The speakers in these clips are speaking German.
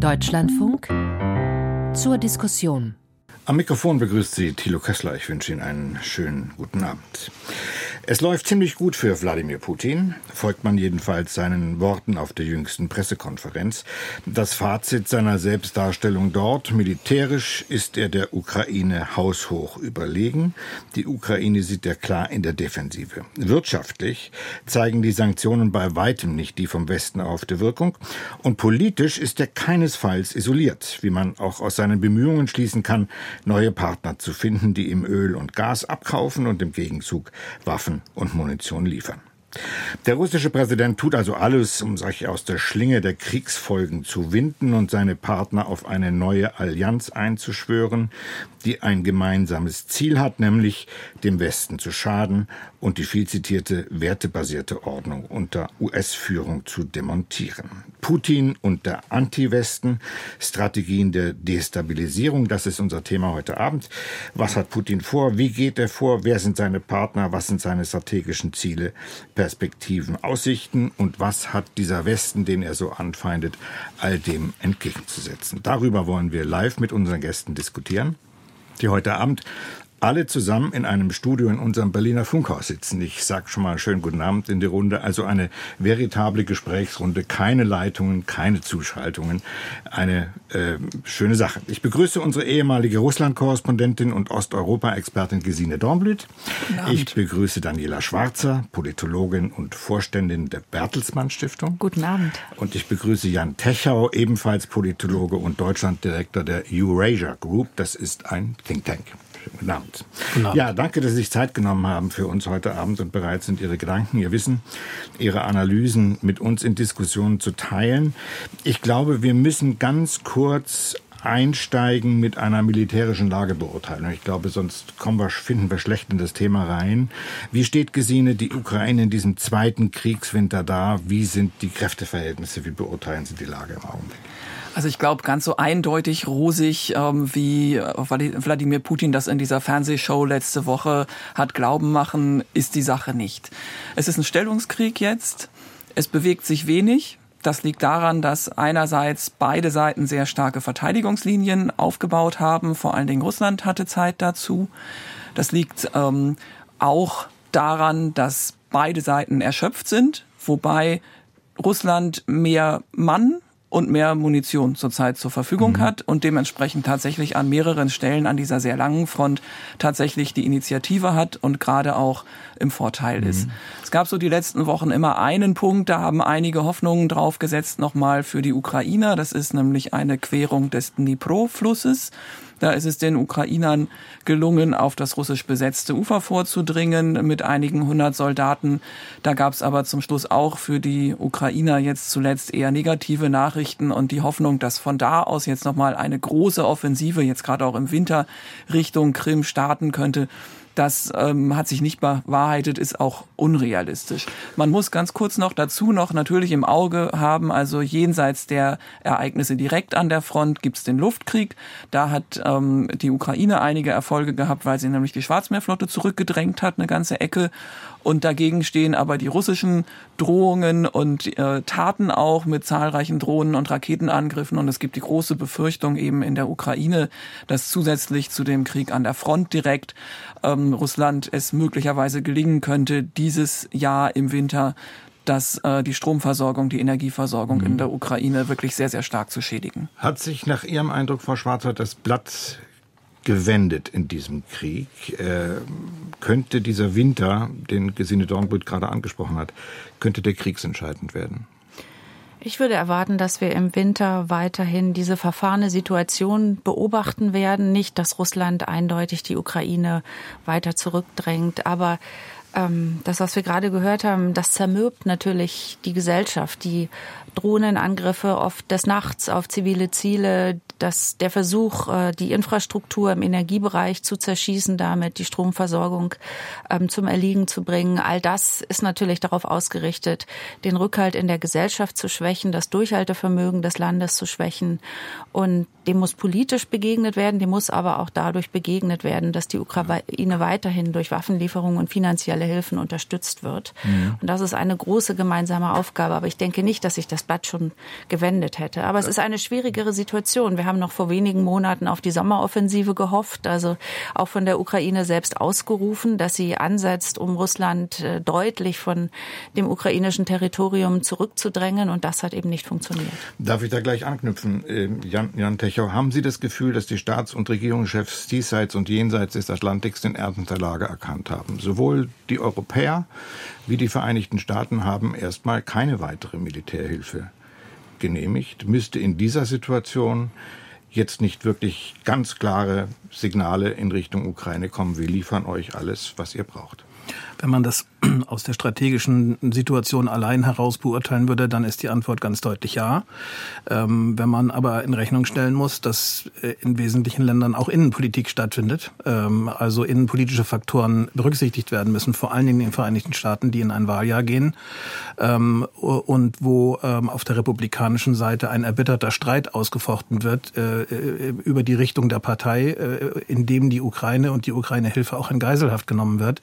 Deutschlandfunk zur Diskussion. Am Mikrofon begrüßt Sie Thilo Kessler. Ich wünsche Ihnen einen schönen guten Abend. Es läuft ziemlich gut für Wladimir Putin, folgt man jedenfalls seinen Worten auf der jüngsten Pressekonferenz. Das Fazit seiner Selbstdarstellung dort, militärisch ist er der Ukraine haushoch überlegen. Die Ukraine sieht er klar in der Defensive. Wirtschaftlich zeigen die Sanktionen bei weitem nicht die vom Westen erhoffte Wirkung. Und politisch ist er keinesfalls isoliert, wie man auch aus seinen Bemühungen schließen kann, neue Partner zu finden, die ihm Öl und Gas abkaufen und im Gegenzug Waffen und Munition liefern. Der russische Präsident tut also alles, um sich aus der Schlinge der Kriegsfolgen zu winden und seine Partner auf eine neue Allianz einzuschwören, die ein gemeinsames Ziel hat, nämlich dem Westen zu schaden und die viel zitierte wertebasierte Ordnung unter US-Führung zu demontieren. Putin und der Anti-Westen, Strategien der Destabilisierung, das ist unser Thema heute Abend. Was hat Putin vor? Wie geht er vor? Wer sind seine Partner? Was sind seine strategischen Ziele, Perspektiven, Aussichten? Und was hat dieser Westen, den er so anfeindet, all dem entgegenzusetzen? Darüber wollen wir live mit unseren Gästen diskutieren die heute Abend alle zusammen in einem Studio in unserem Berliner Funkhaus sitzen. Ich sage schon mal schönen guten Abend in die Runde. Also eine veritable Gesprächsrunde, keine Leitungen, keine Zuschaltungen. Eine äh, schöne Sache. Ich begrüße unsere ehemalige Russland-Korrespondentin und Osteuropa-Expertin Gesine Dornblüt. Ich begrüße Daniela Schwarzer, Politologin und Vorständin der Bertelsmann Stiftung. Guten Abend. Und ich begrüße Jan Techau, ebenfalls Politologe und Deutschlanddirektor der Eurasia Group. Das ist ein Think Tank. Guten Abend. Guten Abend. Ja, danke, dass Sie sich Zeit genommen haben für uns heute Abend und bereit sind, Ihre Gedanken, Ihr Wissen, Ihre Analysen mit uns in Diskussionen zu teilen. Ich glaube, wir müssen ganz kurz einsteigen mit einer militärischen Lagebeurteilung. Ich glaube, sonst kommen wir, finden wir schlecht in das Thema rein. Wie steht Gesine die Ukraine in diesem zweiten Kriegswinter da? Wie sind die Kräfteverhältnisse? Wie beurteilen Sie die Lage im Augenblick? Also ich glaube, ganz so eindeutig rosig, ähm, wie äh, Wladimir Putin das in dieser Fernsehshow letzte Woche hat glauben machen, ist die Sache nicht. Es ist ein Stellungskrieg jetzt. Es bewegt sich wenig. Das liegt daran, dass einerseits beide Seiten sehr starke Verteidigungslinien aufgebaut haben. Vor allen Dingen Russland hatte Zeit dazu. Das liegt ähm, auch daran, dass beide Seiten erschöpft sind, wobei Russland mehr Mann und mehr Munition zurzeit zur Verfügung mhm. hat und dementsprechend tatsächlich an mehreren Stellen an dieser sehr langen Front tatsächlich die Initiative hat und gerade auch im Vorteil mhm. ist. Es gab so die letzten Wochen immer einen Punkt, da haben einige Hoffnungen drauf gesetzt nochmal für die Ukrainer. Das ist nämlich eine Querung des Dnipro-Flusses. Da ist es den Ukrainern gelungen, auf das russisch besetzte Ufer vorzudringen mit einigen hundert Soldaten. Da gab es aber zum Schluss auch für die Ukrainer jetzt zuletzt eher negative Nachrichten und die Hoffnung, dass von da aus jetzt nochmal eine große Offensive, jetzt gerade auch im Winter, Richtung Krim starten könnte. Das ähm, hat sich nicht bewahrheitet, ist auch unrealistisch. Man muss ganz kurz noch dazu noch natürlich im Auge haben, also jenseits der Ereignisse direkt an der Front gibt es den Luftkrieg. Da hat ähm, die Ukraine einige Erfolge gehabt, weil sie nämlich die Schwarzmeerflotte zurückgedrängt hat, eine ganze Ecke. Und dagegen stehen aber die russischen Drohungen und äh, Taten auch mit zahlreichen Drohnen und Raketenangriffen. Und es gibt die große Befürchtung eben in der Ukraine, dass zusätzlich zu dem Krieg an der Front direkt ähm, Russland es möglicherweise gelingen könnte, dieses Jahr im Winter dass äh, die Stromversorgung, die Energieversorgung mhm. in der Ukraine wirklich sehr, sehr stark zu schädigen. Hat sich nach Ihrem Eindruck, Frau Schwarzer, das Blatt gewendet in diesem Krieg. Äh, könnte dieser Winter, den Gesine Dornbrüt gerade angesprochen hat, könnte der kriegsentscheidend werden? Ich würde erwarten, dass wir im Winter weiterhin diese verfahrene Situation beobachten werden. Nicht, dass Russland eindeutig die Ukraine weiter zurückdrängt, aber ähm, das, was wir gerade gehört haben, das zermürbt natürlich die Gesellschaft. Die Drohnenangriffe oft des Nachts auf zivile Ziele, dass der Versuch, äh, die Infrastruktur im Energiebereich zu zerschießen, damit die Stromversorgung ähm, zum Erliegen zu bringen, all das ist natürlich darauf ausgerichtet, den Rückhalt in der Gesellschaft zu schwächen, das Durchhaltevermögen des Landes zu schwächen. Und dem muss politisch begegnet werden, dem muss aber auch dadurch begegnet werden, dass die Ukraine weiterhin durch Waffenlieferungen und finanzielle Hilfen unterstützt wird. Mhm. Und das ist eine große gemeinsame Aufgabe. Aber ich denke nicht, dass sich das Blatt schon gewendet hätte. Aber es ist eine schwierigere Situation. Wir haben noch vor wenigen Monaten auf die Sommeroffensive gehofft, also auch von der Ukraine selbst ausgerufen, dass sie ansetzt, um Russland äh, deutlich von dem ukrainischen Territorium zurückzudrängen. Und das hat eben nicht funktioniert. Darf ich da gleich anknüpfen, ähm, Jan, Jan Techow? Haben Sie das Gefühl, dass die Staats- und Regierungschefs diesseits und jenseits des Atlantiks den Ernst der Lage erkannt haben? Sowohl die Europäer wie die Vereinigten Staaten haben erstmal keine weitere Militärhilfe genehmigt. Müsste in dieser Situation jetzt nicht wirklich ganz klare Signale in Richtung Ukraine kommen, wir liefern euch alles, was ihr braucht? Wenn man das aus der strategischen Situation allein heraus beurteilen würde, dann ist die Antwort ganz deutlich ja. Ähm, wenn man aber in Rechnung stellen muss, dass äh, in wesentlichen Ländern auch Innenpolitik stattfindet, ähm, also innenpolitische Faktoren berücksichtigt werden müssen, vor allen Dingen in den Vereinigten Staaten, die in ein Wahljahr gehen ähm, und wo ähm, auf der republikanischen Seite ein erbitterter Streit ausgefochten wird äh, äh über die Richtung der Partei, äh, in dem die Ukraine und die Ukraine-Hilfe auch in Geiselhaft genommen wird,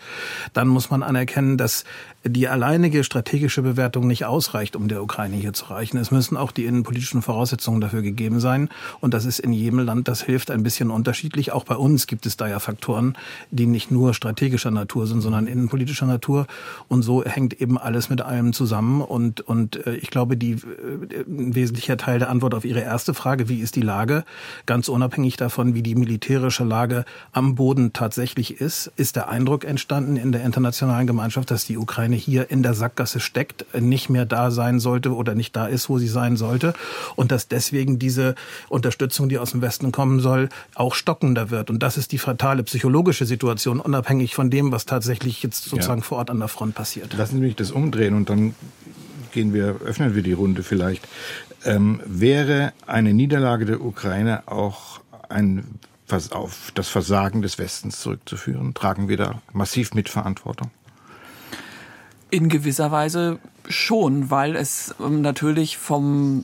dann muss man anerkennen, dass die alleinige strategische Bewertung nicht ausreicht, um der Ukraine hier zu reichen. Es müssen auch die innenpolitischen Voraussetzungen dafür gegeben sein. Und das ist in jedem Land, das hilft, ein bisschen unterschiedlich. Auch bei uns gibt es da ja Faktoren, die nicht nur strategischer Natur sind, sondern innenpolitischer Natur. Und so hängt eben alles mit allem zusammen. Und, und äh, ich glaube, die, äh, ein wesentlicher Teil der Antwort auf Ihre erste Frage, wie ist die Lage, ganz unabhängig davon, wie die militärische Lage am Boden tatsächlich ist, ist der Eindruck entstanden in der internationalen Gemeinschaft, dass die Ukraine hier in der Sackgasse steckt, nicht mehr da sein sollte oder nicht da ist, wo sie sein sollte und dass deswegen diese Unterstützung, die aus dem Westen kommen soll, auch stockender wird. Und das ist die fatale psychologische Situation, unabhängig von dem, was tatsächlich jetzt sozusagen ja. vor Ort an der Front passiert. Lassen Sie mich das umdrehen und dann gehen wir, öffnen wir die Runde vielleicht. Ähm, wäre eine Niederlage der Ukraine auch ein auf das Versagen des Westens zurückzuführen? Tragen wir da massiv Mitverantwortung? In gewisser Weise schon, weil es ähm, natürlich vom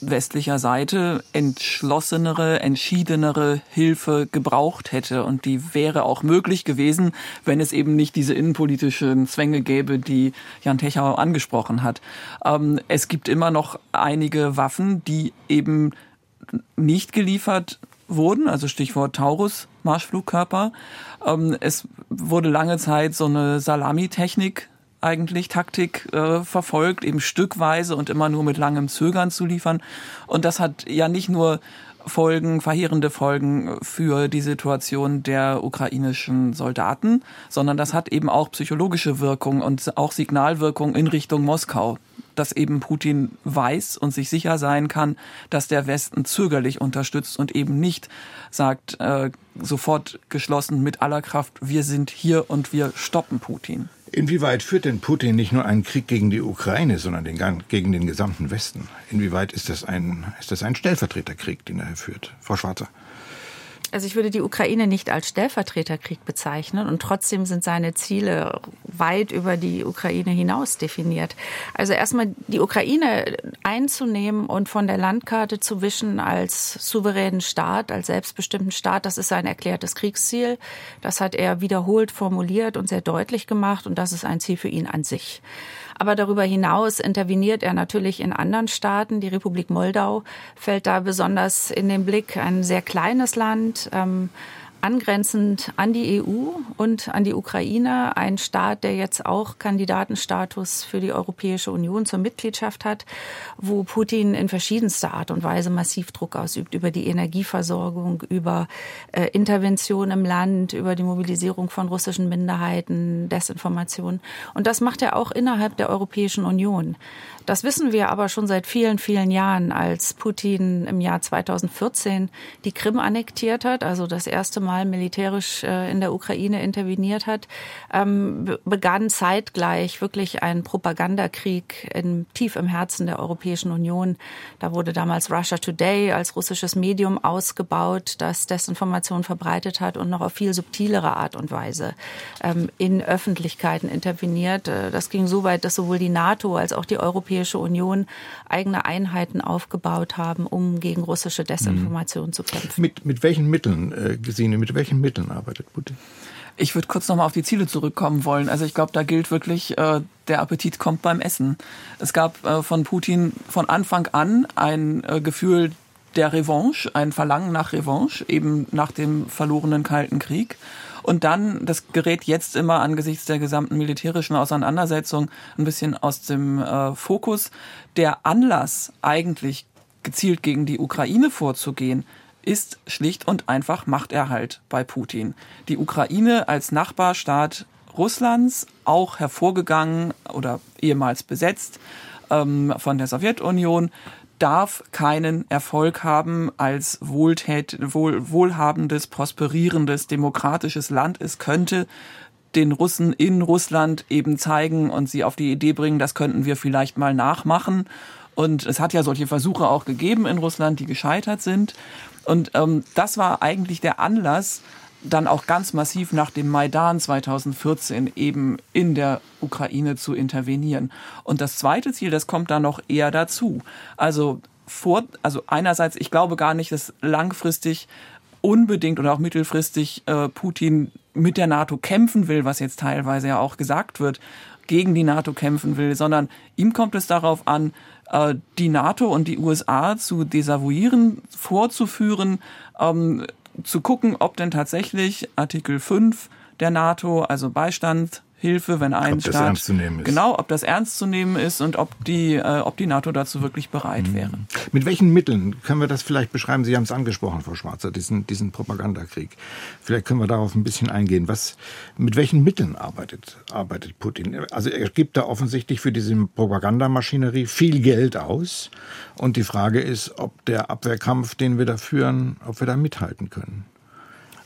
westlicher Seite entschlossenere, entschiedenere Hilfe gebraucht hätte. Und die wäre auch möglich gewesen, wenn es eben nicht diese innenpolitischen Zwänge gäbe, die Jan Techau angesprochen hat. Ähm, es gibt immer noch einige Waffen, die eben nicht geliefert wurden, also Stichwort Taurus, Marschflugkörper. Ähm, es wurde lange Zeit so eine Salamitechnik eigentlich Taktik äh, verfolgt, eben stückweise und immer nur mit langem Zögern zu liefern. Und das hat ja nicht nur Folgen, verheerende Folgen für die Situation der ukrainischen Soldaten, sondern das hat eben auch psychologische Wirkung und auch Signalwirkung in Richtung Moskau dass eben Putin weiß und sich sicher sein kann, dass der Westen zögerlich unterstützt und eben nicht sagt äh, sofort geschlossen mit aller Kraft, wir sind hier und wir stoppen Putin. Inwieweit führt denn Putin nicht nur einen Krieg gegen die Ukraine, sondern den, gegen den gesamten Westen? Inwieweit ist das ein, ist das ein Stellvertreterkrieg, den er führt? Frau Schwarzer. Also ich würde die Ukraine nicht als Stellvertreterkrieg bezeichnen und trotzdem sind seine Ziele weit über die Ukraine hinaus definiert. Also erstmal die Ukraine einzunehmen und von der Landkarte zu wischen als souveränen Staat, als selbstbestimmten Staat, das ist sein erklärtes Kriegsziel. Das hat er wiederholt formuliert und sehr deutlich gemacht und das ist ein Ziel für ihn an sich. Aber darüber hinaus interveniert er natürlich in anderen Staaten. Die Republik Moldau fällt da besonders in den Blick. Ein sehr kleines Land. Ähm, angrenzend an die EU und an die Ukraine, ein Staat, der jetzt auch Kandidatenstatus für die Europäische Union zur Mitgliedschaft hat, wo Putin in verschiedenster Art und Weise massiv Druck ausübt über die Energieversorgung, über äh, Intervention im Land, über die Mobilisierung von russischen Minderheiten, Desinformation. Und das macht er auch innerhalb der Europäischen Union. Das wissen wir aber schon seit vielen, vielen Jahren, als Putin im Jahr 2014 die Krim annektiert hat, also das erste Mal militärisch äh, in der Ukraine interveniert hat, ähm, begann zeitgleich wirklich ein Propagandakrieg in, tief im Herzen der Europäischen Union. Da wurde damals Russia Today als russisches Medium ausgebaut, das Desinformation verbreitet hat und noch auf viel subtilere Art und Weise ähm, in Öffentlichkeiten interveniert. Äh, das ging so weit, dass sowohl die NATO als auch die Europäische Union eigene Einheiten aufgebaut haben, um gegen russische Desinformation mhm. zu kämpfen. Mit, mit welchen Mitteln, äh, Gesine, mit welchen Mitteln arbeitet Putin? Ich würde kurz nochmal auf die Ziele zurückkommen wollen. Also ich glaube, da gilt wirklich, äh, der Appetit kommt beim Essen. Es gab äh, von Putin von Anfang an ein äh, Gefühl der Revanche, ein Verlangen nach Revanche, eben nach dem verlorenen Kalten Krieg. Und dann, das gerät jetzt immer angesichts der gesamten militärischen Auseinandersetzung ein bisschen aus dem äh, Fokus. Der Anlass, eigentlich gezielt gegen die Ukraine vorzugehen, ist schlicht und einfach Machterhalt bei Putin. Die Ukraine als Nachbarstaat Russlands, auch hervorgegangen oder ehemals besetzt ähm, von der Sowjetunion, darf keinen Erfolg haben als wohltät, wohl, wohlhabendes, prosperierendes, demokratisches Land. Es könnte den Russen in Russland eben zeigen und sie auf die Idee bringen, das könnten wir vielleicht mal nachmachen. Und es hat ja solche Versuche auch gegeben in Russland, die gescheitert sind. Und ähm, das war eigentlich der Anlass, dann auch ganz massiv nach dem Maidan 2014 eben in der Ukraine zu intervenieren. Und das zweite Ziel, das kommt dann noch eher dazu. Also vor, also einerseits, ich glaube gar nicht, dass langfristig unbedingt oder auch mittelfristig äh, Putin mit der NATO kämpfen will, was jetzt teilweise ja auch gesagt wird, gegen die NATO kämpfen will, sondern ihm kommt es darauf an, äh, die NATO und die USA zu desavouieren, vorzuführen, ähm, zu gucken, ob denn tatsächlich Artikel 5 der NATO, also Beistand, Hilfe, wenn ein ob Staat das ernst zu nehmen ist. genau, ob das ernst zu nehmen ist und ob die, äh, ob die NATO dazu wirklich bereit mhm. wäre. Mit welchen Mitteln können wir das vielleicht beschreiben? Sie haben es angesprochen, Frau Schwarzer, diesen diesen Propagandakrieg. Vielleicht können wir darauf ein bisschen eingehen. Was mit welchen Mitteln arbeitet arbeitet Putin? Also er gibt da offensichtlich für diese Propagandamaschinerie viel Geld aus und die Frage ist, ob der Abwehrkampf, den wir da führen, ob wir da mithalten können.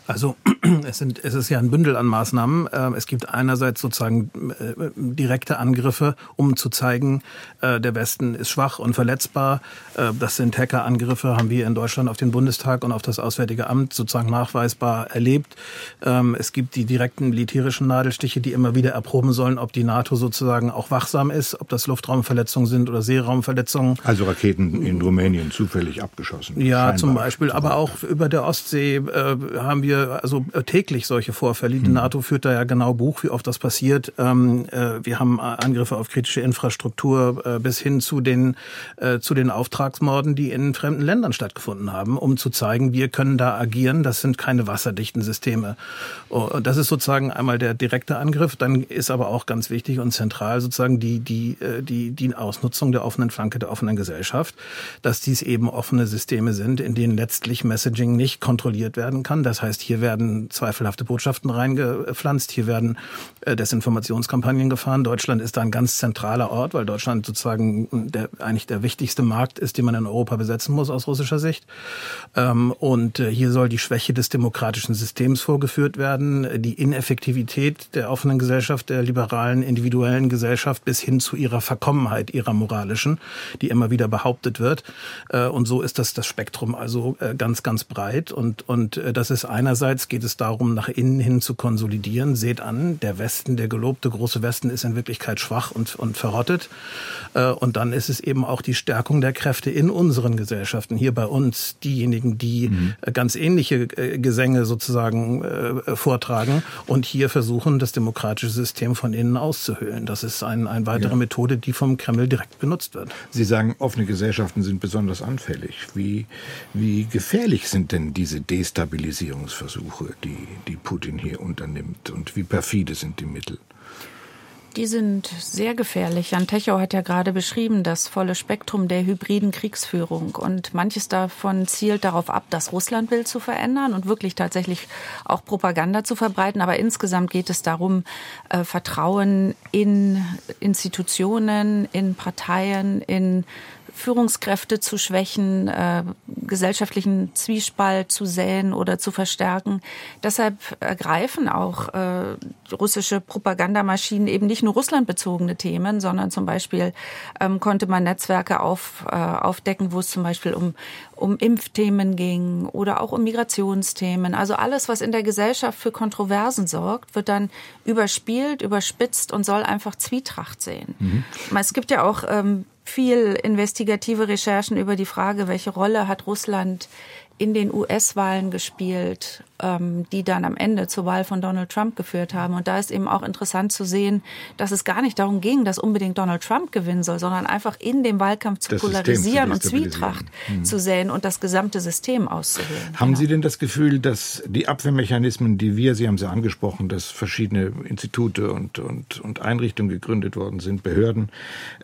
Also es, sind, es ist ja ein Bündel an Maßnahmen. Ähm, es gibt einerseits sozusagen äh, direkte Angriffe, um zu zeigen, äh, der Westen ist schwach und verletzbar. Äh, das sind Hackerangriffe, haben wir in Deutschland auf den Bundestag und auf das Auswärtige Amt sozusagen nachweisbar erlebt. Ähm, es gibt die direkten militärischen Nadelstiche, die immer wieder erproben sollen, ob die NATO sozusagen auch wachsam ist, ob das Luftraumverletzungen sind oder Seeraumverletzungen. Also Raketen in Rumänien zufällig abgeschossen. Ja, zum Beispiel. Aber auch über der Ostsee haben wir wir also äh, täglich solche Vorfälle. Die hm. NATO führt da ja genau Buch, wie oft das passiert. Ähm, äh, wir haben Angriffe auf kritische Infrastruktur äh, bis hin zu den, zu den Auftragsmorden, die in fremden Ländern stattgefunden haben, um zu zeigen, wir können da agieren. Das sind keine wasserdichten Systeme. Oh, das ist sozusagen einmal der direkte Angriff. Dann ist aber auch ganz wichtig und zentral sozusagen die, die, die, die Ausnutzung der offenen Flanke der offenen Gesellschaft, dass dies eben offene Systeme sind, in denen letztlich Messaging nicht kontrolliert werden kann. Das heißt, hier werden zweifelhafte Botschaften reingepflanzt, hier werden äh, Desinformationskampagnen gefahren. Deutschland ist da ein ganz zentraler Ort, weil Deutschland sozusagen der, eigentlich der wichtigste Markt ist, den man in Europa besetzen muss aus russischer Sicht. Ähm, und äh, hier soll die Schwäche des demokratischen Systems vorgeführt werden, die Ineffektivität der offenen Gesellschaft, der liberalen, individuellen Gesellschaft bis hin zu ihrer Verkommenheit, ihrer moralischen, die immer wieder behauptet wird. Äh, und so ist das das Spektrum also ganz, ganz breit. Und, und das ist einer Einerseits geht es darum, nach innen hin zu konsolidieren. Seht an, der Westen, der gelobte große Westen ist in Wirklichkeit schwach und, und verrottet. Äh, und dann ist es eben auch die Stärkung der Kräfte in unseren Gesellschaften. Hier bei uns diejenigen, die mhm. ganz ähnliche äh, Gesänge sozusagen äh, vortragen und hier versuchen, das demokratische System von innen auszuhöhlen. Das ist ein, eine weitere ja. Methode, die vom Kreml direkt benutzt wird. Sie sagen, offene Gesellschaften sind besonders anfällig. Wie, wie gefährlich sind denn diese Destabilisierungsversuche? Versuche, die, die Putin hier unternimmt und wie perfide sind die Mittel? Die sind sehr gefährlich. Jan Techow hat ja gerade beschrieben, das volle Spektrum der hybriden Kriegsführung. Und manches davon zielt darauf ab, das Russlandbild zu verändern und wirklich tatsächlich auch Propaganda zu verbreiten. Aber insgesamt geht es darum, äh, Vertrauen in Institutionen, in Parteien, in Führungskräfte zu schwächen, äh, gesellschaftlichen Zwiespalt zu säen oder zu verstärken. Deshalb ergreifen auch äh, russische Propagandamaschinen eben nicht nur russlandbezogene Themen, sondern zum Beispiel ähm, konnte man Netzwerke auf, äh, aufdecken, wo es zum Beispiel um, um Impfthemen ging oder auch um Migrationsthemen. Also alles, was in der Gesellschaft für Kontroversen sorgt, wird dann überspielt, überspitzt und soll einfach Zwietracht sehen. Mhm. Es gibt ja auch ähm, viel investigative Recherchen über die Frage, welche Rolle hat Russland in den US-Wahlen gespielt ähm, die dann am Ende zur Wahl von Donald Trump geführt haben. Und da ist eben auch interessant zu sehen, dass es gar nicht darum ging, dass unbedingt Donald Trump gewinnen soll, sondern einfach in dem Wahlkampf zu das polarisieren zu und Zwietracht hm. zu säen und das gesamte System auszuwählen. Haben genau. Sie denn das Gefühl, dass die Abwehrmechanismen, die wir, Sie haben sie angesprochen, dass verschiedene Institute und, und, und Einrichtungen gegründet worden sind, Behörden,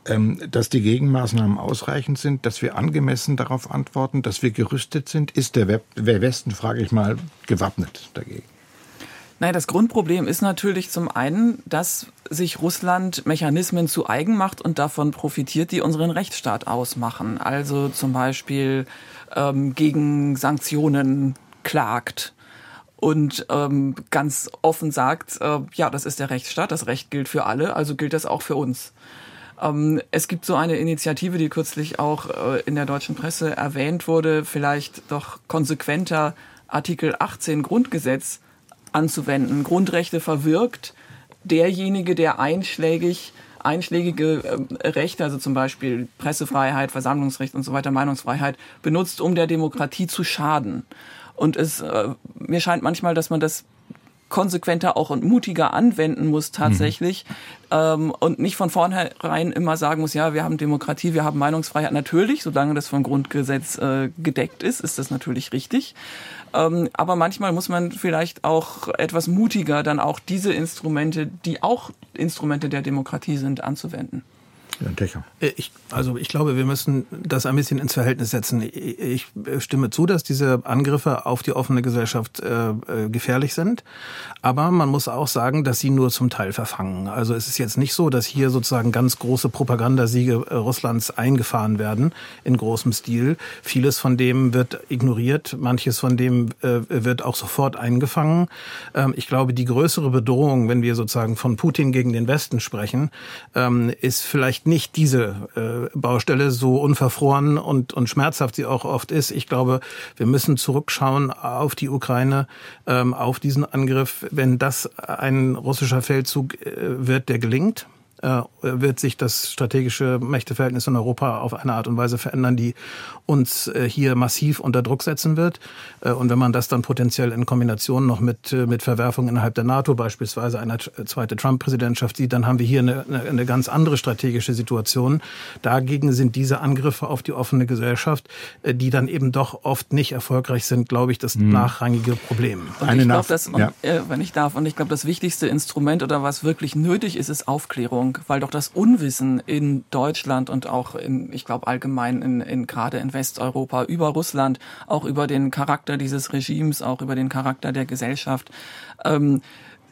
ähm, dass die Gegenmaßnahmen ausreichend sind, dass wir angemessen darauf antworten, dass wir gerüstet sind? Ist der, Westen, frage ich mal, gewappnet dagegen? Naja, das Grundproblem ist natürlich zum einen, dass sich Russland Mechanismen zu eigen macht und davon profitiert, die unseren Rechtsstaat ausmachen. Also zum Beispiel ähm, gegen Sanktionen klagt und ähm, ganz offen sagt, äh, ja, das ist der Rechtsstaat, das Recht gilt für alle, also gilt das auch für uns. Ähm, es gibt so eine Initiative, die kürzlich auch äh, in der deutschen Presse erwähnt wurde, vielleicht doch konsequenter Artikel 18 Grundgesetz anzuwenden. Grundrechte verwirkt derjenige, der einschlägig einschlägige äh, Rechte, also zum Beispiel Pressefreiheit, Versammlungsrecht und so weiter, Meinungsfreiheit, benutzt, um der Demokratie zu schaden. Und es äh, mir scheint manchmal, dass man das konsequenter auch und mutiger anwenden muss tatsächlich mhm. ähm, und nicht von vornherein immer sagen muss, ja, wir haben Demokratie, wir haben Meinungsfreiheit. Natürlich, solange das vom Grundgesetz äh, gedeckt ist, ist das natürlich richtig. Ähm, aber manchmal muss man vielleicht auch etwas mutiger dann auch diese Instrumente, die auch Instrumente der Demokratie sind, anzuwenden. Äh, ich, also ich glaube, wir müssen das ein bisschen ins Verhältnis setzen. Ich stimme zu, dass diese Angriffe auf die offene Gesellschaft äh, äh, gefährlich sind. Aber man muss auch sagen, dass sie nur zum Teil verfangen. Also es ist jetzt nicht so, dass hier sozusagen ganz große Propagandasiege äh, Russlands eingefahren werden in großem Stil. Vieles von dem wird ignoriert, manches von dem äh, wird auch sofort eingefangen. Ähm, ich glaube, die größere Bedrohung, wenn wir sozusagen von Putin gegen den Westen sprechen, ähm, ist vielleicht nicht diese äh, Baustelle, so unverfroren und, und schmerzhaft sie auch oft ist. Ich glaube, wir müssen zurückschauen auf die Ukraine, ähm, auf diesen Angriff. Wenn das ein russischer Feldzug äh, wird, der gelingt, wird sich das strategische Mächteverhältnis in Europa auf eine Art und Weise verändern, die uns äh, hier massiv unter Druck setzen wird. Äh, und wenn man das dann potenziell in Kombination noch mit, mit Verwerfungen innerhalb der NATO, beispielsweise eine zweite Trump-Präsidentschaft sieht, dann haben wir hier eine, eine ganz andere strategische Situation. Dagegen sind diese Angriffe auf die offene Gesellschaft, die dann eben doch oft nicht erfolgreich sind, glaube ich, das hm. nachrangige Problem. Und eine ich glaube, das, ja. wenn ich darf, und ich glaube, das wichtigste Instrument oder was wirklich nötig ist, ist Aufklärung. Aufklärung, weil doch das Unwissen in Deutschland und auch in, ich glaube allgemein in, in gerade in Westeuropa über Russland, auch über den Charakter dieses Regimes, auch über den Charakter der Gesellschaft, ähm,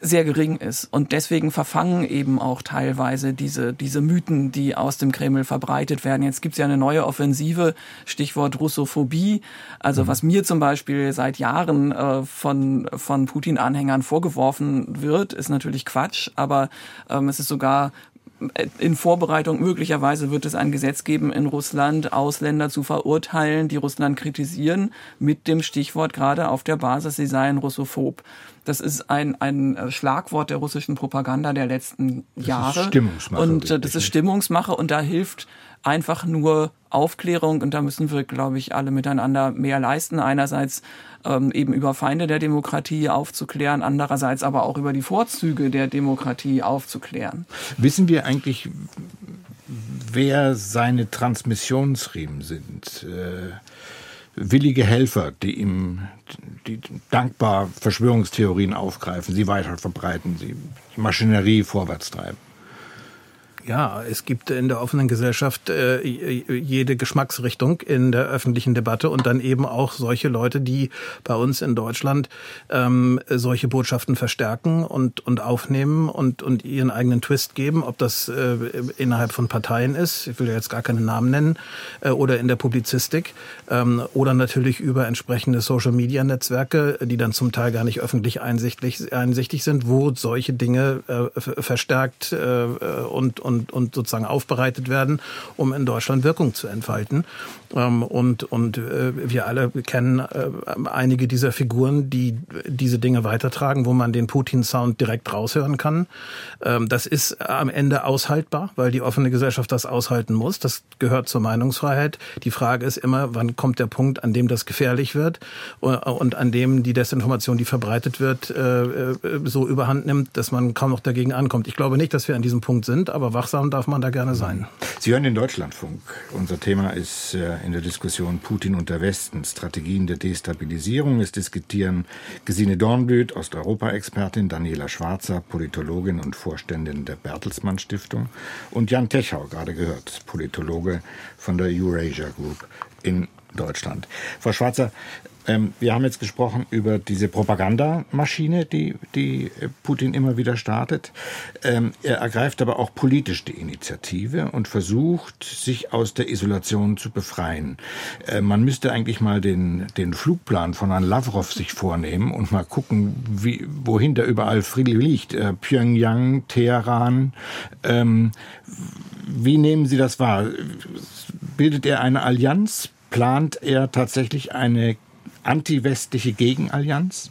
sehr gering ist. Und deswegen verfangen eben auch teilweise diese, diese Mythen, die aus dem Kreml verbreitet werden. Jetzt gibt's ja eine neue Offensive, Stichwort Russophobie. Also was mir zum Beispiel seit Jahren äh, von, von Putin-Anhängern vorgeworfen wird, ist natürlich Quatsch, aber ähm, es ist sogar in Vorbereitung möglicherweise wird es ein Gesetz geben in Russland, Ausländer zu verurteilen, die Russland kritisieren, mit dem Stichwort gerade auf der Basis, sie seien russophob. Das ist ein, ein Schlagwort der russischen Propaganda der letzten das Jahre. Ist Stimmungsmache. Und äh, das ist Stimmungsmache und da hilft einfach nur Aufklärung und da müssen wir, glaube ich, alle miteinander mehr leisten. Einerseits ähm, eben über Feinde der Demokratie aufzuklären, andererseits aber auch über die Vorzüge der Demokratie aufzuklären. Wissen wir eigentlich, wer seine Transmissionsriemen sind? Äh willige Helfer, die ihm die dankbar Verschwörungstheorien aufgreifen, sie weiter verbreiten, sie die Maschinerie vorwärts treiben. Ja, es gibt in der offenen Gesellschaft äh, jede Geschmacksrichtung in der öffentlichen Debatte und dann eben auch solche Leute, die bei uns in Deutschland ähm, solche Botschaften verstärken und, und aufnehmen und, und ihren eigenen Twist geben, ob das äh, innerhalb von Parteien ist, ich will ja jetzt gar keine Namen nennen, äh, oder in der Publizistik ähm, oder natürlich über entsprechende Social-Media-Netzwerke, die dann zum Teil gar nicht öffentlich einsichtlich, einsichtig sind, wo solche Dinge äh, verstärkt äh, und, und und, und sozusagen aufbereitet werden, um in Deutschland Wirkung zu entfalten. Ähm, und und äh, wir alle kennen äh, einige dieser Figuren, die diese Dinge weitertragen, wo man den Putin-Sound direkt raushören kann. Ähm, das ist am Ende aushaltbar, weil die offene Gesellschaft das aushalten muss. Das gehört zur Meinungsfreiheit. Die Frage ist immer, wann kommt der Punkt, an dem das gefährlich wird und an dem die Desinformation, die verbreitet wird, äh, so überhand nimmt, dass man kaum noch dagegen ankommt. Ich glaube nicht, dass wir an diesem Punkt sind, aber wachsam darf man da gerne sein. Sie hören den Deutschlandfunk. Unser Thema ist in der Diskussion Putin und der Westen, Strategien der Destabilisierung. Es diskutieren Gesine Dornblüt, Osteuropa-Expertin, Daniela Schwarzer, Politologin und Vorständin der Bertelsmann Stiftung und Jan Techau, gerade gehört, Politologe von der Eurasia Group in Deutschland. Frau Schwarzer, ähm, wir haben jetzt gesprochen über diese Propagandamaschine, die, die äh, Putin immer wieder startet. Ähm, er ergreift aber auch politisch die Initiative und versucht, sich aus der Isolation zu befreien. Äh, man müsste eigentlich mal den, den Flugplan von Herrn Lavrov sich vornehmen und mal gucken, wie, wohin der überall friedlich liegt. Äh, Pyongyang, Teheran. Ähm, wie nehmen Sie das wahr? Bildet er eine Allianz? Plant er tatsächlich eine anti-westliche Gegenallianz?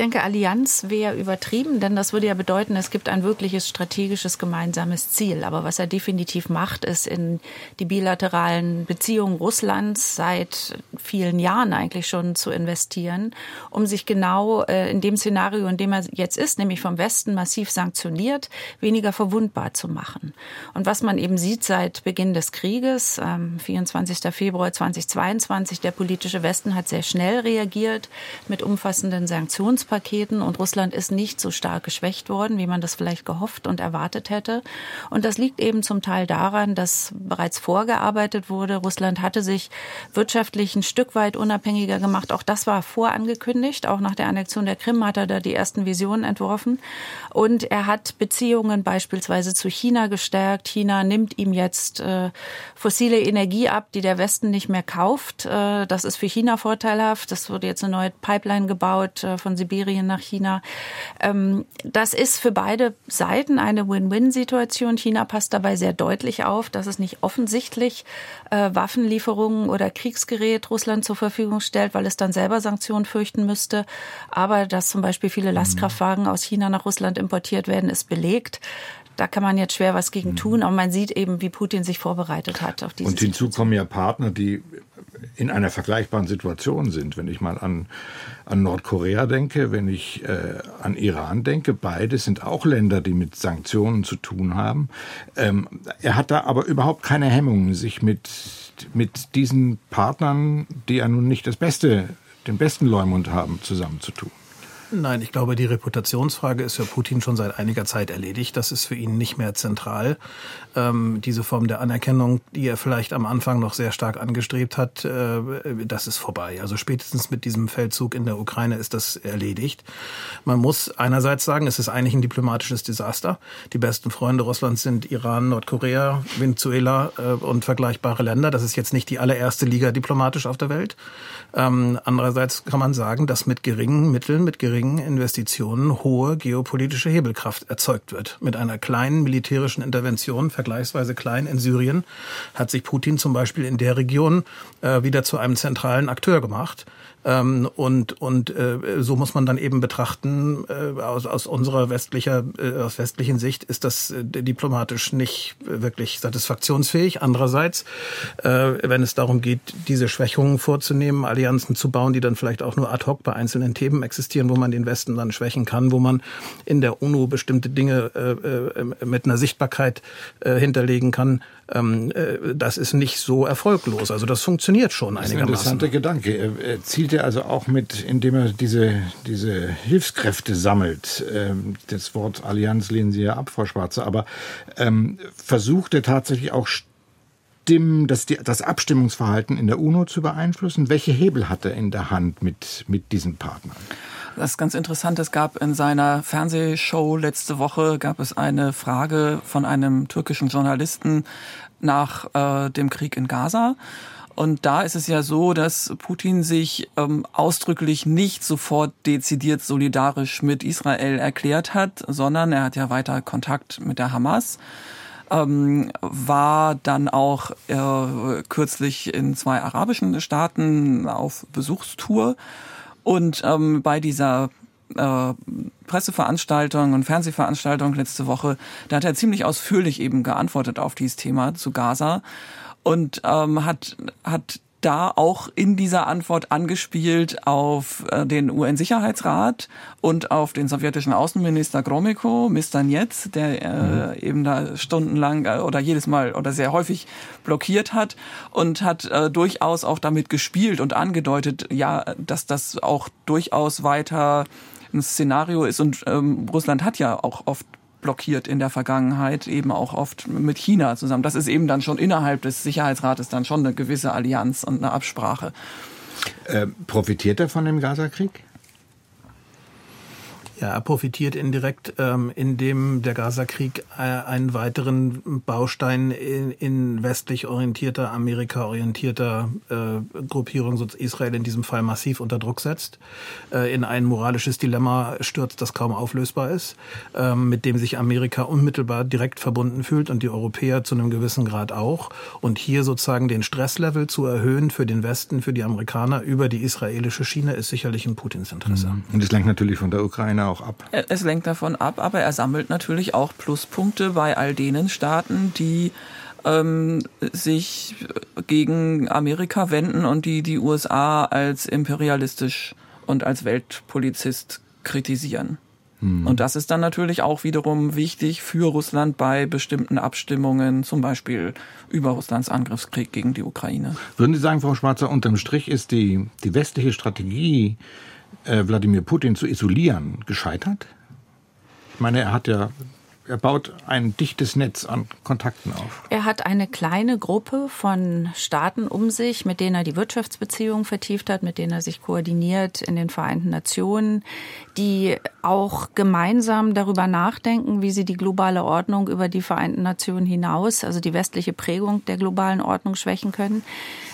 Denke, Allianz wäre übertrieben, denn das würde ja bedeuten, es gibt ein wirkliches strategisches gemeinsames Ziel. Aber was er definitiv macht, ist in die bilateralen Beziehungen Russlands seit vielen Jahren eigentlich schon zu investieren, um sich genau äh, in dem Szenario, in dem er jetzt ist, nämlich vom Westen massiv sanktioniert, weniger verwundbar zu machen. Und was man eben sieht seit Beginn des Krieges, 24. Ähm, Februar 2022, der politische Westen hat sehr schnell reagiert mit umfassenden Sanktionspaketen und Russland ist nicht so stark geschwächt worden, wie man das vielleicht gehofft und erwartet hätte. Und das liegt eben zum Teil daran, dass bereits vorgearbeitet wurde. Russland hatte sich wirtschaftlich ein Stück weit unabhängiger gemacht. Auch das war vorangekündigt. Auch nach der Annexion der Krim hat er da die ersten Visionen entworfen. Und er hat Beziehungen beispielsweise zu China gestärkt. China nimmt ihm jetzt äh, fossile Energie ab, die der Westen nicht mehr kauft. Äh, das ist für China vorteilhaft. Es wurde jetzt eine neue Pipeline gebaut äh, von Sibirien nach China. Ähm, das ist für beide Seiten eine Win-Win-Situation. China passt dabei sehr deutlich auf, dass es nicht offensichtlich äh, Waffenlieferungen oder Kriegsgerät Russland zur Verfügung stellt, weil es dann selber Sanktionen fürchten müsste. Aber dass zum Beispiel viele Lastkraftwagen aus China nach Russland importiert werden, ist belegt. Da kann man jetzt schwer was gegen tun, aber man sieht eben, wie Putin sich vorbereitet hat auf diese Und hinzu Situation. kommen ja Partner, die in einer vergleichbaren Situation sind. Wenn ich mal an, an Nordkorea denke, wenn ich äh, an Iran denke, beide sind auch Länder, die mit Sanktionen zu tun haben. Ähm, er hat da aber überhaupt keine Hemmungen, sich mit, mit diesen Partnern, die ja nun nicht das Beste, den besten Leumund haben, zusammenzutun. Nein, ich glaube, die Reputationsfrage ist für Putin schon seit einiger Zeit erledigt. Das ist für ihn nicht mehr zentral. Ähm, diese Form der Anerkennung, die er vielleicht am Anfang noch sehr stark angestrebt hat, äh, das ist vorbei. Also spätestens mit diesem Feldzug in der Ukraine ist das erledigt. Man muss einerseits sagen, es ist eigentlich ein diplomatisches Desaster. Die besten Freunde Russlands sind Iran, Nordkorea, Venezuela äh, und vergleichbare Länder. Das ist jetzt nicht die allererste Liga diplomatisch auf der Welt. Ähm, andererseits kann man sagen, dass mit geringen Mitteln, mit geringen Investitionen hohe geopolitische Hebelkraft erzeugt wird. Mit einer kleinen militärischen Intervention, vergleichsweise klein in Syrien, hat sich Putin zum Beispiel in der Region äh, wieder zu einem zentralen Akteur gemacht. Ähm, und und äh, so muss man dann eben betrachten, äh, aus, aus unserer westlicher, äh, aus westlichen Sicht ist das äh, diplomatisch nicht wirklich satisfaktionsfähig. Andererseits, äh, wenn es darum geht, diese Schwächungen vorzunehmen, Allianzen zu bauen, die dann vielleicht auch nur ad hoc bei einzelnen Themen existieren, wo man den Westen dann schwächen kann, wo man in der UNO bestimmte Dinge äh, äh, mit einer Sichtbarkeit äh, hinterlegen kann, ähm, äh, das ist nicht so erfolglos. Also das funktioniert schon einigermaßen. Das ist ein interessanter Gedanke. Er zielt spielt er also auch mit, indem er diese, diese Hilfskräfte sammelt. Ähm, das Wort Allianz lehnen Sie ja ab, Frau Schwarze, aber ähm, versucht er tatsächlich auch Stimmen, das, das Abstimmungsverhalten in der UNO zu beeinflussen? Welche Hebel hat er in der Hand mit, mit diesen Partnern? Das ist ganz interessant. Es gab in seiner Fernsehshow letzte Woche gab es eine Frage von einem türkischen Journalisten nach äh, dem Krieg in Gaza. Und da ist es ja so, dass Putin sich ähm, ausdrücklich nicht sofort dezidiert solidarisch mit Israel erklärt hat, sondern er hat ja weiter Kontakt mit der Hamas. Ähm, war dann auch äh, kürzlich in zwei arabischen Staaten auf Besuchstour und ähm, bei dieser äh, Presseveranstaltung und Fernsehveranstaltung letzte Woche, da hat er ziemlich ausführlich eben geantwortet auf dieses Thema zu Gaza und ähm, hat, hat da auch in dieser Antwort angespielt auf äh, den UN-Sicherheitsrat und auf den sowjetischen Außenminister Gromyko, Mr. Netz, der äh, mhm. eben da stundenlang äh, oder jedes Mal oder sehr häufig blockiert hat und hat äh, durchaus auch damit gespielt und angedeutet, ja, dass das auch durchaus weiter ein Szenario ist und ähm, Russland hat ja auch oft blockiert in der Vergangenheit, eben auch oft mit China zusammen. Das ist eben dann schon innerhalb des Sicherheitsrates dann schon eine gewisse Allianz und eine Absprache. Äh, profitiert er von dem Gaza-Krieg? Ja, er profitiert indirekt, ähm, indem der Gaza-Krieg äh, einen weiteren Baustein in, westlich orientierter, Amerika orientierter äh, Gruppierung, so Israel in diesem Fall massiv unter Druck setzt, äh, in ein moralisches Dilemma stürzt, das kaum auflösbar ist, äh, mit dem sich Amerika unmittelbar direkt verbunden fühlt und die Europäer zu einem gewissen Grad auch. Und hier sozusagen den Stresslevel zu erhöhen für den Westen, für die Amerikaner über die israelische Schiene ist sicherlich in Putins Interesse. Mhm. Und das lenkt natürlich von der Ukraine auch ab. Es lenkt davon ab, aber er sammelt natürlich auch Pluspunkte bei all denen Staaten, die ähm, sich gegen Amerika wenden und die die USA als imperialistisch und als Weltpolizist kritisieren. Hm. Und das ist dann natürlich auch wiederum wichtig für Russland bei bestimmten Abstimmungen, zum Beispiel über Russlands Angriffskrieg gegen die Ukraine. Würden Sie sagen, Frau Schwarzer, unterm Strich ist die, die westliche Strategie äh, Wladimir Putin zu isolieren, gescheitert? Ich meine, er hat ja er baut ein dichtes Netz an Kontakten auf. Er hat eine kleine Gruppe von Staaten um sich, mit denen er die Wirtschaftsbeziehungen vertieft hat, mit denen er sich koordiniert in den Vereinten Nationen, die auch gemeinsam darüber nachdenken, wie sie die globale Ordnung über die Vereinten Nationen hinaus, also die westliche Prägung der globalen Ordnung schwächen können.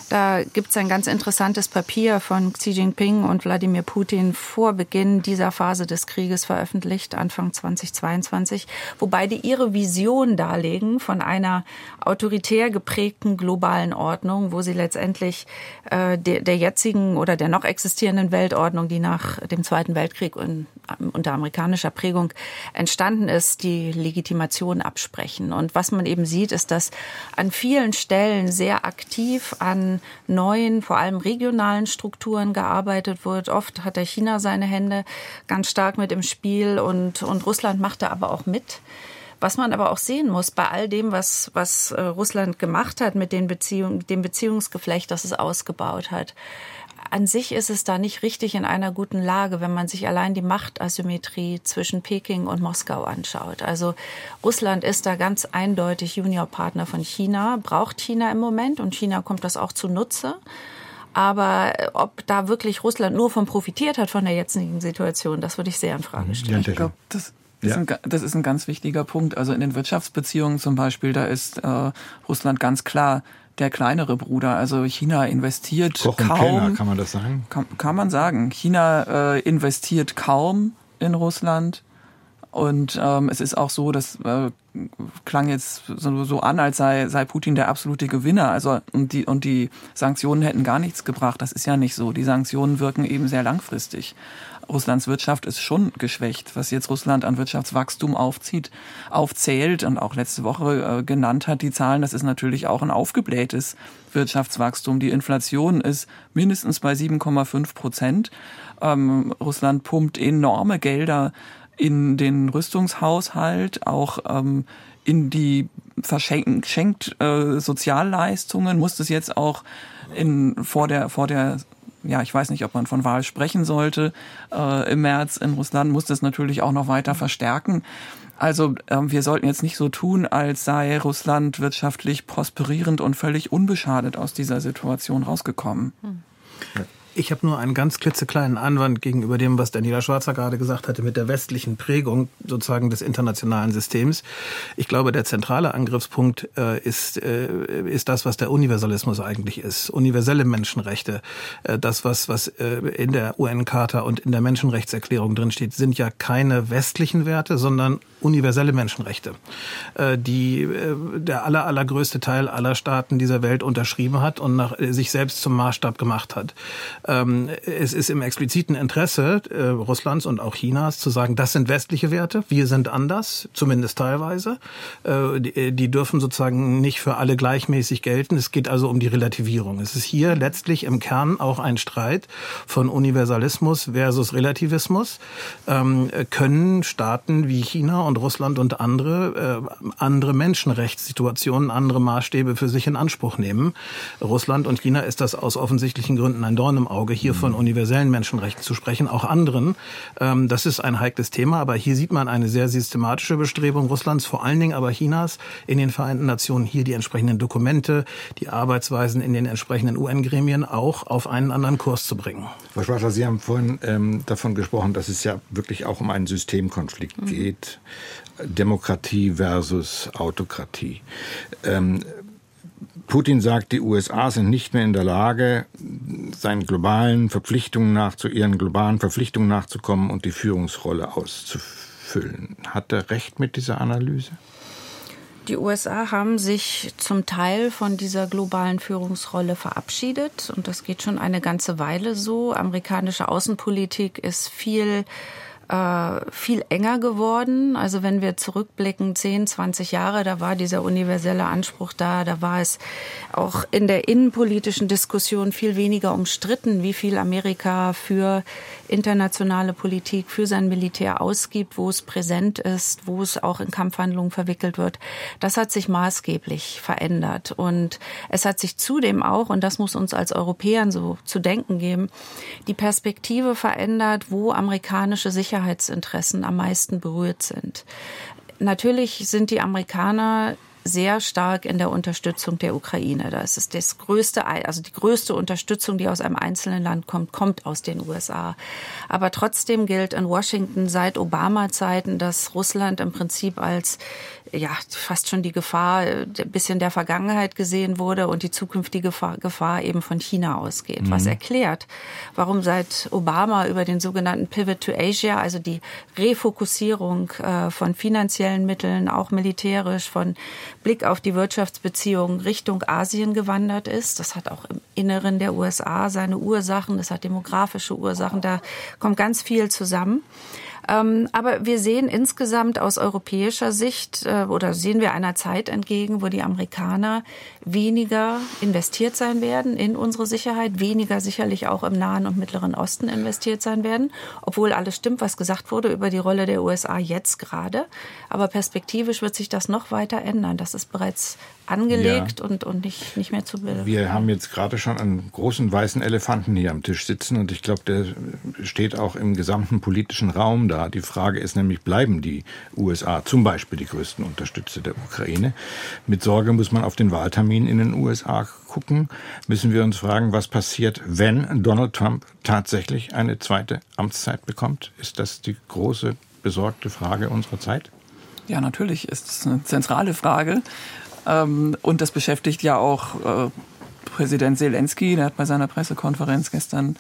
Da gibt es ein ganz interessantes Papier von Xi Jinping und Wladimir Putin vor Beginn dieser Phase des Krieges veröffentlicht, Anfang 2022, wo beide ihre Vision darlegen von einer autoritär geprägten globalen Ordnung, wo sie letztendlich äh, der, der jetzigen oder der noch existierenden Weltordnung, die nach dem Zweiten Weltkrieg in, unter amerikanischer Prägung entstanden ist, die Legitimation absprechen. Und was man eben sieht, ist, dass an vielen Stellen sehr aktiv an neuen, vor allem regionalen Strukturen gearbeitet wird. Oft hat der China seine Hände ganz stark mit im Spiel und, und Russland macht da aber auch mit. Was man aber auch sehen muss, bei all dem, was, was äh, Russland gemacht hat mit den Beziehungen, dem Beziehungsgeflecht, das es ausgebaut hat, an sich ist es da nicht richtig in einer guten Lage, wenn man sich allein die Machtasymmetrie zwischen Peking und Moskau anschaut. Also Russland ist da ganz eindeutig Juniorpartner von China, braucht China im Moment und China kommt das auch zunutze. Aber ob da wirklich Russland nur von profitiert hat von der jetzigen Situation, das würde ich sehr in Frage stellen. Ich glaube, das das, ja. ist ein, das ist ein ganz wichtiger Punkt. Also in den Wirtschaftsbeziehungen zum Beispiel, da ist äh, Russland ganz klar der kleinere Bruder. Also China investiert Koch kaum. Kellner, kann man das sagen? Kann, kann man sagen. China äh, investiert kaum in Russland. Und ähm, es ist auch so, das äh, klang jetzt so, so an, als sei, sei Putin der absolute Gewinner. Also und die, und die Sanktionen hätten gar nichts gebracht. Das ist ja nicht so. Die Sanktionen wirken eben sehr langfristig. Russlands Wirtschaft ist schon geschwächt, was jetzt Russland an Wirtschaftswachstum aufzieht, aufzählt und auch letzte Woche äh, genannt hat, die Zahlen, das ist natürlich auch ein aufgeblähtes Wirtschaftswachstum. Die Inflation ist mindestens bei 7,5 Prozent. Ähm, Russland pumpt enorme Gelder in den Rüstungshaushalt, auch ähm, in die verschenkt äh, Sozialleistungen, muss das jetzt auch in, vor der, vor der ja, ich weiß nicht, ob man von Wahl sprechen sollte äh, im März in Russland, muss das natürlich auch noch weiter verstärken. Also ähm, wir sollten jetzt nicht so tun, als sei Russland wirtschaftlich prosperierend und völlig unbeschadet aus dieser Situation rausgekommen. Hm. Ich habe nur einen ganz klitzekleinen Anwand gegenüber dem, was Daniela Schwarzer gerade gesagt hatte, mit der westlichen Prägung sozusagen des internationalen Systems. Ich glaube, der zentrale Angriffspunkt äh, ist, äh, ist das, was der Universalismus eigentlich ist. Universelle Menschenrechte. Äh, das, was, was äh, in der UN-Charta und in der Menschenrechtserklärung drinsteht, sind ja keine westlichen Werte, sondern universelle Menschenrechte, äh, die äh, der aller, allergrößte Teil aller Staaten dieser Welt unterschrieben hat und nach, sich selbst zum Maßstab gemacht hat. Ähm, es ist im expliziten Interesse äh, Russlands und auch Chinas zu sagen, das sind westliche Werte, wir sind anders, zumindest teilweise. Äh, die, die dürfen sozusagen nicht für alle gleichmäßig gelten. Es geht also um die Relativierung. Es ist hier letztlich im Kern auch ein Streit von Universalismus versus Relativismus. Ähm, können Staaten wie China und Russland und andere äh, andere Menschenrechtssituationen, andere Maßstäbe für sich in Anspruch nehmen? Russland und China ist das aus offensichtlichen Gründen ein Dorn im Auge, hier von universellen Menschenrechten zu sprechen, auch anderen. Ähm, das ist ein heikles Thema, aber hier sieht man eine sehr systematische Bestrebung Russlands, vor allen Dingen aber Chinas in den Vereinten Nationen, hier die entsprechenden Dokumente, die Arbeitsweisen in den entsprechenden UN-Gremien auch auf einen anderen Kurs zu bringen. Frau Schwarzer, Sie haben vorhin ähm, davon gesprochen, dass es ja wirklich auch um einen Systemkonflikt mhm. geht. Demokratie versus Autokratie. Ähm, Putin sagt, die USA sind nicht mehr in der Lage, seinen globalen Verpflichtungen nach, zu ihren globalen Verpflichtungen nachzukommen und die Führungsrolle auszufüllen. Hat er recht mit dieser Analyse? Die USA haben sich zum Teil von dieser globalen Führungsrolle verabschiedet und das geht schon eine ganze Weile so. Amerikanische Außenpolitik ist viel äh, viel enger geworden. Also wenn wir zurückblicken, 10, 20 Jahre, da war dieser universelle Anspruch da, da war es auch in der innenpolitischen Diskussion viel weniger umstritten, wie viel Amerika für internationale Politik, für sein Militär ausgibt, wo es präsent ist, wo es auch in Kampfhandlungen verwickelt wird. Das hat sich maßgeblich verändert. Und es hat sich zudem auch, und das muss uns als Europäern so zu denken geben, die Perspektive verändert, wo amerikanische Sicherheit Sicherheitsinteressen am meisten berührt sind. Natürlich sind die Amerikaner sehr stark in der Unterstützung der Ukraine. Das ist das größte, also die größte Unterstützung, die aus einem einzelnen Land kommt, kommt aus den USA. Aber trotzdem gilt in Washington seit Obama-Zeiten, dass Russland im Prinzip als ja fast schon die Gefahr ein bisschen der Vergangenheit gesehen wurde und die zukünftige Gefahr eben von China ausgeht. Mhm. Was erklärt, warum seit Obama über den sogenannten Pivot to Asia, also die Refokussierung äh, von finanziellen Mitteln, auch militärisch, von Blick auf die Wirtschaftsbeziehungen Richtung Asien gewandert ist. Das hat auch im Inneren der USA seine Ursachen, das hat demografische Ursachen, da kommt ganz viel zusammen. Ähm, aber wir sehen insgesamt aus europäischer Sicht äh, oder sehen wir einer Zeit entgegen, wo die Amerikaner weniger investiert sein werden in unsere Sicherheit, weniger sicherlich auch im Nahen und Mittleren Osten investiert sein werden, obwohl alles stimmt, was gesagt wurde über die Rolle der USA jetzt gerade. Aber perspektivisch wird sich das noch weiter ändern. Das ist bereits angelegt ja. und, und nicht, nicht mehr zu bilden. Wir haben jetzt gerade schon einen großen weißen Elefanten hier am Tisch sitzen und ich glaube, der steht auch im gesamten politischen Raum da. Die Frage ist nämlich, bleiben die USA zum Beispiel die größten Unterstützer der Ukraine? Mit Sorge muss man auf den Wahltermin in den USA gucken. Müssen wir uns fragen, was passiert, wenn Donald Trump tatsächlich eine zweite Amtszeit bekommt? Ist das die große besorgte Frage unserer Zeit? Ja, natürlich ist es eine zentrale Frage. Ähm, und das beschäftigt ja auch äh, Präsident Zelensky, der hat bei seiner Pressekonferenz gestern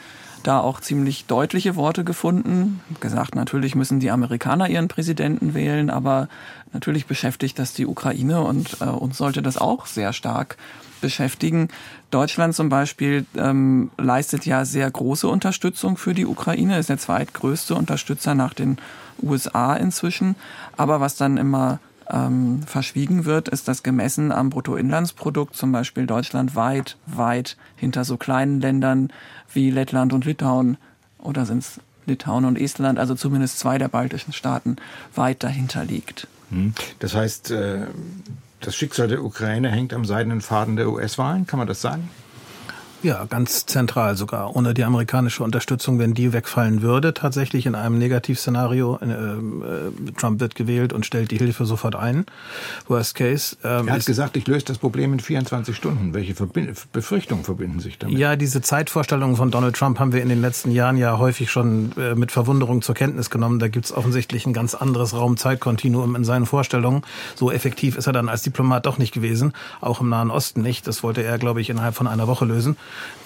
da auch ziemlich deutliche Worte gefunden. Gesagt, natürlich müssen die Amerikaner ihren Präsidenten wählen, aber natürlich beschäftigt das die Ukraine und äh, uns sollte das auch sehr stark beschäftigen. Deutschland zum Beispiel ähm, leistet ja sehr große Unterstützung für die Ukraine, ist der zweitgrößte Unterstützer nach den USA inzwischen. Aber was dann immer ähm, verschwiegen wird, ist, dass gemessen am Bruttoinlandsprodukt zum Beispiel Deutschland weit, weit hinter so kleinen Ländern wie Lettland und Litauen oder sind es Litauen und Estland, also zumindest zwei der baltischen Staaten, weit dahinter liegt. Hm. Das heißt, äh, das Schicksal der Ukraine hängt am seidenen Faden der US-Wahlen, kann man das sagen? Ja, ganz zentral sogar. Ohne die amerikanische Unterstützung, wenn die wegfallen würde, tatsächlich in einem Negativszenario, äh, äh, Trump wird gewählt und stellt die Hilfe sofort ein. Worst case. Ähm, er hat gesagt, ich löse das Problem in 24 Stunden. Welche Verbind Befürchtungen verbinden sich damit? Ja, diese Zeitvorstellungen von Donald Trump haben wir in den letzten Jahren ja häufig schon äh, mit Verwunderung zur Kenntnis genommen. Da gibt's offensichtlich ein ganz anderes Raum-Zeit-Kontinuum in seinen Vorstellungen. So effektiv ist er dann als Diplomat doch nicht gewesen, auch im Nahen Osten nicht. Das wollte er, glaube ich, innerhalb von einer Woche lösen.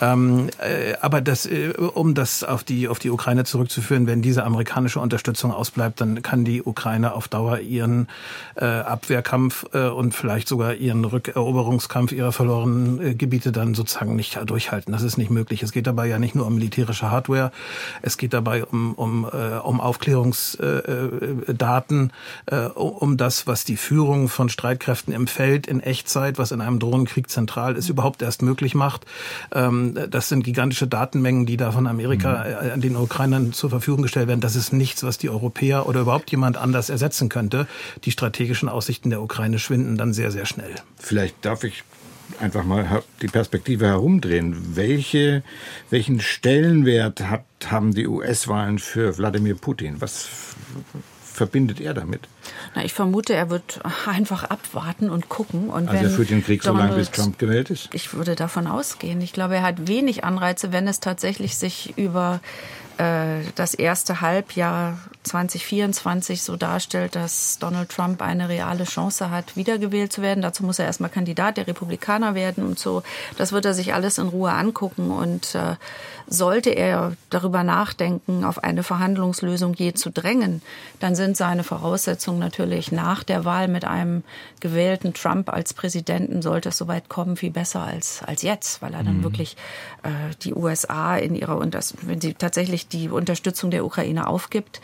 Ähm, äh, aber das, äh, um das auf die, auf die Ukraine zurückzuführen, wenn diese amerikanische Unterstützung ausbleibt, dann kann die Ukraine auf Dauer ihren äh, Abwehrkampf äh, und vielleicht sogar ihren Rückeroberungskampf ihrer verlorenen äh, Gebiete dann sozusagen nicht durchhalten. Das ist nicht möglich. Es geht dabei ja nicht nur um militärische Hardware, es geht dabei um, um, äh, um Aufklärungsdaten, äh, äh, um das, was die Führung von Streitkräften im Feld in Echtzeit, was in einem Drohnenkrieg zentral ist, überhaupt erst möglich macht. Ähm, das sind gigantische Datenmengen, die da von Amerika mhm. an den Ukrainern zur Verfügung gestellt werden. Das ist nichts, was die Europäer oder überhaupt jemand anders ersetzen könnte. Die strategischen Aussichten der Ukraine schwinden dann sehr, sehr schnell. Vielleicht darf ich einfach mal die Perspektive herumdrehen. Welche, welchen Stellenwert hat, haben die US-Wahlen für Wladimir Putin? Was verbindet er damit? Na, ich vermute, er wird einfach abwarten und gucken. Und also er führt den Krieg Donald, so lange, bis Trump gewählt ist? Ich würde davon ausgehen. Ich glaube, er hat wenig Anreize, wenn es tatsächlich sich über äh, das erste Halbjahr 2024 so darstellt, dass Donald Trump eine reale Chance hat, wiedergewählt zu werden. Dazu muss er erstmal Kandidat der Republikaner werden und so. Das wird er sich alles in Ruhe angucken und äh, sollte er darüber nachdenken, auf eine Verhandlungslösung je zu drängen, dann sind seine Voraussetzungen natürlich nach der Wahl mit einem gewählten Trump als Präsidenten, sollte es soweit kommen, viel besser als, als jetzt, weil er dann mhm. wirklich äh, die USA in ihrer, und das, wenn sie tatsächlich die Unterstützung der Ukraine aufgibt,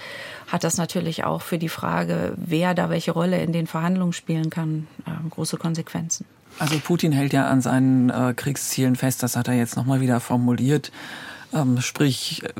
hat das natürlich auch für die Frage, wer da welche Rolle in den Verhandlungen spielen kann, äh, große Konsequenzen. Also Putin hält ja an seinen äh, Kriegszielen fest, das hat er jetzt nochmal wieder formuliert ähm, sprich äh,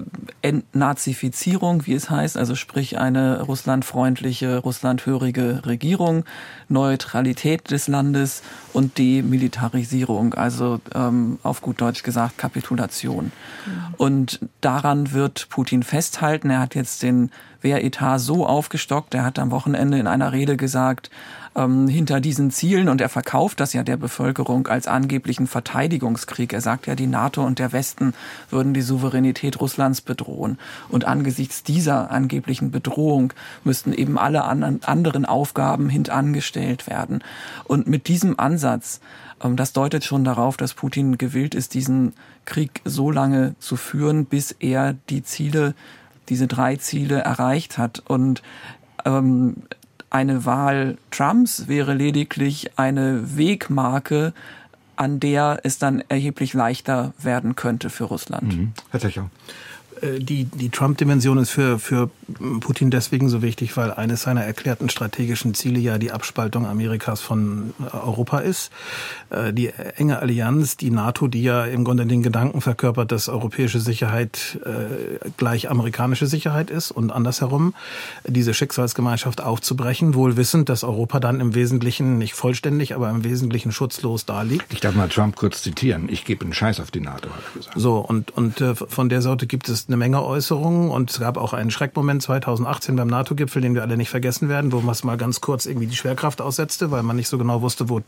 Entnazifizierung, wie es heißt, also sprich eine russlandfreundliche, russlandhörige Regierung, Neutralität des Landes und Demilitarisierung, also ähm, auf gut Deutsch gesagt Kapitulation. Mhm. Und daran wird Putin festhalten. Er hat jetzt den Wehretat so aufgestockt, er hat am Wochenende in einer Rede gesagt, ähm, hinter diesen Zielen und er verkauft das ja der Bevölkerung als angeblichen Verteidigungskrieg. Er sagt ja, die NATO und der Westen würden die Souveränität Russlands bedrohen. Und angesichts dieser angeblichen Bedrohung müssten eben alle anderen Aufgaben hintangestellt werden. Und mit diesem Ansatz, ähm, das deutet schon darauf, dass Putin gewillt ist, diesen Krieg so lange zu führen, bis er die Ziele diese drei Ziele erreicht hat. Und ähm, eine Wahl Trumps wäre lediglich eine Wegmarke, an der es dann erheblich leichter werden könnte für Russland. Mhm. Herr Techer. Äh, die, die Trump-Dimension ist für, für Putin deswegen so wichtig, weil eines seiner erklärten strategischen Ziele ja die Abspaltung Amerikas von äh, Europa ist. Äh, die enge Allianz, die NATO, die ja im Grunde den Gedanken verkörpert, dass europäische Sicherheit gleich amerikanische Sicherheit ist und andersherum, diese Schicksalsgemeinschaft aufzubrechen, wohl wissend, dass Europa dann im Wesentlichen, nicht vollständig, aber im Wesentlichen schutzlos daliegt. Ich darf mal Trump kurz zitieren. Ich gebe einen Scheiß auf die NATO, hat er gesagt. So, und, und von der Sorte gibt es eine Menge Äußerungen und es gab auch einen Schreckmoment 2018 beim NATO-Gipfel, den wir alle nicht vergessen werden, wo man es mal ganz kurz irgendwie die Schwerkraft aussetzte, weil man nicht so genau wusste, wo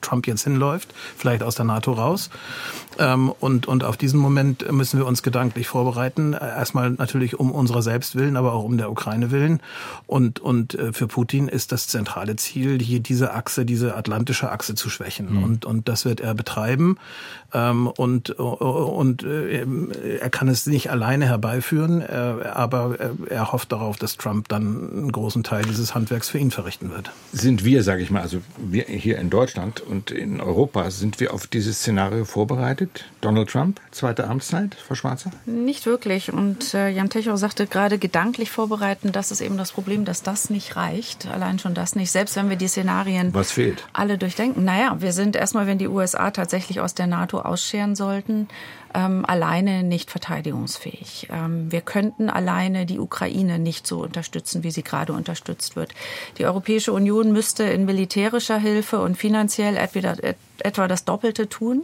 Trump jetzt hinläuft, vielleicht aus der NATO raus. Ähm, und, und auf diesen Moment müssen wir uns gedanklich vorbereiten. Erstmal natürlich um unserer selbst willen, aber auch um der Ukraine willen. Und, und äh, für Putin ist das zentrale Ziel, hier diese Achse, diese atlantische Achse zu schwächen. Mhm. Und, und das wird er betreiben. Ähm, und, und äh, er kann es nicht alleine herbeiführen, äh, aber er hofft darauf, dass Trump dann einen großen Teil dieses Handwerks für ihn verrichten wird. Sind wir, sage ich mal, also wir hier in Deutschland und in Europa, sind wir auf dieses Szenario vorbereitet? Donald Trump, zweite Amtszeit, Frau Schwarzer? Nicht wirklich. Und äh, Jan Techow sagte gerade gedanklich vorbereiten, das ist eben das Problem, dass das nicht reicht. Allein schon das nicht. Selbst wenn wir die Szenarien Was fehlt? alle durchdenken. Naja, wir sind erstmal, wenn die USA tatsächlich aus der NATO ausscheren sollten, ähm, alleine nicht verteidigungsfähig. Ähm, wir könnten alleine die Ukraine nicht so unterstützen, wie sie gerade unterstützt wird. Die Europäische Union müsste in militärischer Hilfe und finanziell etwa, etwa das Doppelte tun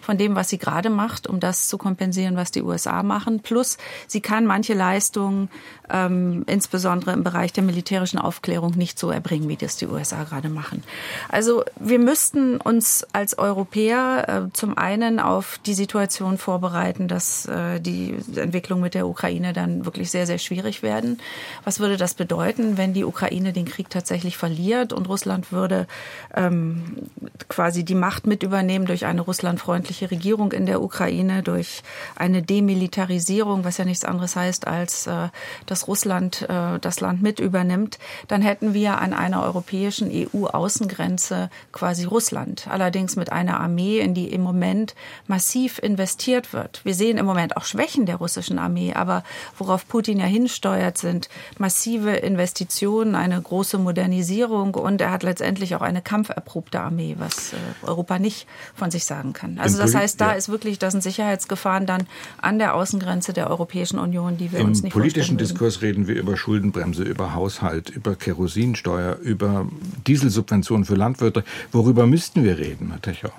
von dem, was sie gerade macht, um das zu kompensieren, was die USA machen. Plus, sie kann manche Leistungen, ähm, insbesondere im Bereich der militärischen Aufklärung, nicht so erbringen, wie das die USA gerade machen. Also wir müssten uns als Europäer äh, zum einen auf die Situation vorbereiten, dass äh, die Entwicklung mit der Ukraine dann wirklich sehr, sehr schwierig werden. Was würde das bedeuten, wenn die Ukraine den Krieg tatsächlich verliert und Russland würde ähm, quasi die Macht mit übernehmen durch eine russlandfreundliche Regierung in der Ukraine, durch eine Demilitarisierung, was ja nichts anderes heißt, als äh, dass Russland äh, das Land mit übernimmt, dann hätten wir an einer europäischen EU-Außengrenze quasi Russland. Allerdings mit einer Armee, in die im Moment massiv investiert wird. Wir sehen im Moment auch Schwächen der russischen Armee, aber worauf Putin ja hinsteuert, sind massive Investitionen, eine große Modernisierung und er hat letztendlich auch eine kampferprobte Armee, was äh, Europa nicht von sich sagen kann. Also das heißt, da ist wirklich, das sind Sicherheitsgefahren dann an der Außengrenze der Europäischen Union, die wir Im uns nicht Im politischen Diskurs reden wir über Schuldenbremse, über Haushalt, über Kerosinsteuer, über Dieselsubventionen für Landwirte. Worüber müssten wir reden, Herr Techer?